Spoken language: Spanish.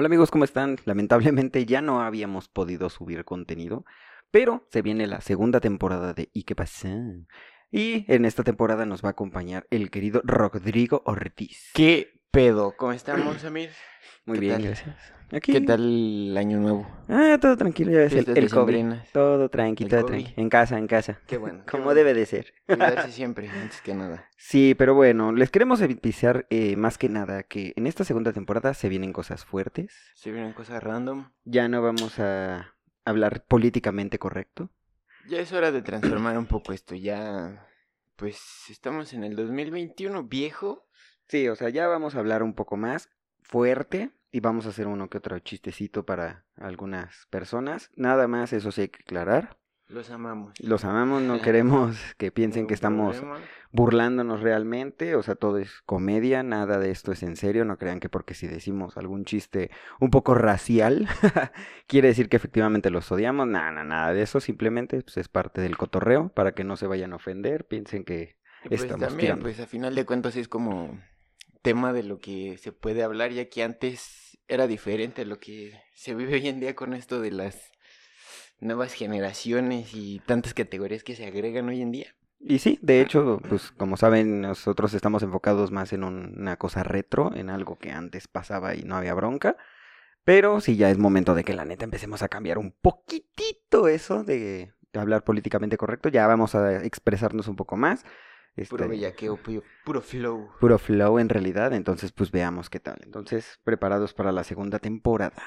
Hola amigos, ¿cómo están? Lamentablemente ya no habíamos podido subir contenido, pero se viene la segunda temporada de ¿Y qué pasa? Y en esta temporada nos va a acompañar el querido Rodrigo Ortiz. ¿Qué pedo? ¿Cómo estamos, Samir? Muy ¿Qué bien, tal? gracias. Aquí. ¿Qué tal el año nuevo? Ah, todo tranquilo, ya ves, el, el COVID. Todo tranqui, todo tranqui. En casa, en casa. Qué bueno. Como bueno. debe de ser. Cuidarse siempre, antes que nada. Sí, pero bueno, les queremos avisar eh, más que nada que en esta segunda temporada se vienen cosas fuertes. Se vienen cosas random. Ya no vamos a hablar políticamente correcto. Ya es hora de transformar un poco esto. Ya, pues, estamos en el 2021, viejo. Sí, o sea, ya vamos a hablar un poco más fuerte y vamos a hacer uno que otro chistecito para algunas personas. Nada más, eso sí hay que aclarar. Los amamos. Los amamos, no queremos que piensen que estamos problema. burlándonos realmente, o sea, todo es comedia, nada de esto es en serio, no crean que porque si decimos algún chiste un poco racial, quiere decir que efectivamente los odiamos, nada, nada, nada de eso, simplemente pues, es parte del cotorreo, para que no se vayan a ofender, piensen que pues estamos también, tirando. pues a final de cuentas es como tema de lo que se puede hablar, ya que antes era diferente a lo que se vive hoy en día con esto de las nuevas generaciones y tantas categorías que se agregan hoy en día. Y sí, de hecho, pues como saben, nosotros estamos enfocados más en un- una cosa retro, en algo que antes pasaba y no había bronca. Pero sí, ya es momento de que la neta empecemos a cambiar un poquitito eso de hablar políticamente correcto. Ya vamos a expresarnos un poco más. Puro Este, bellaqueo, puro, puro flow. puro flow en realidad. Entonces, pues veamos qué tal. Entonces, preparados para la segunda temporada.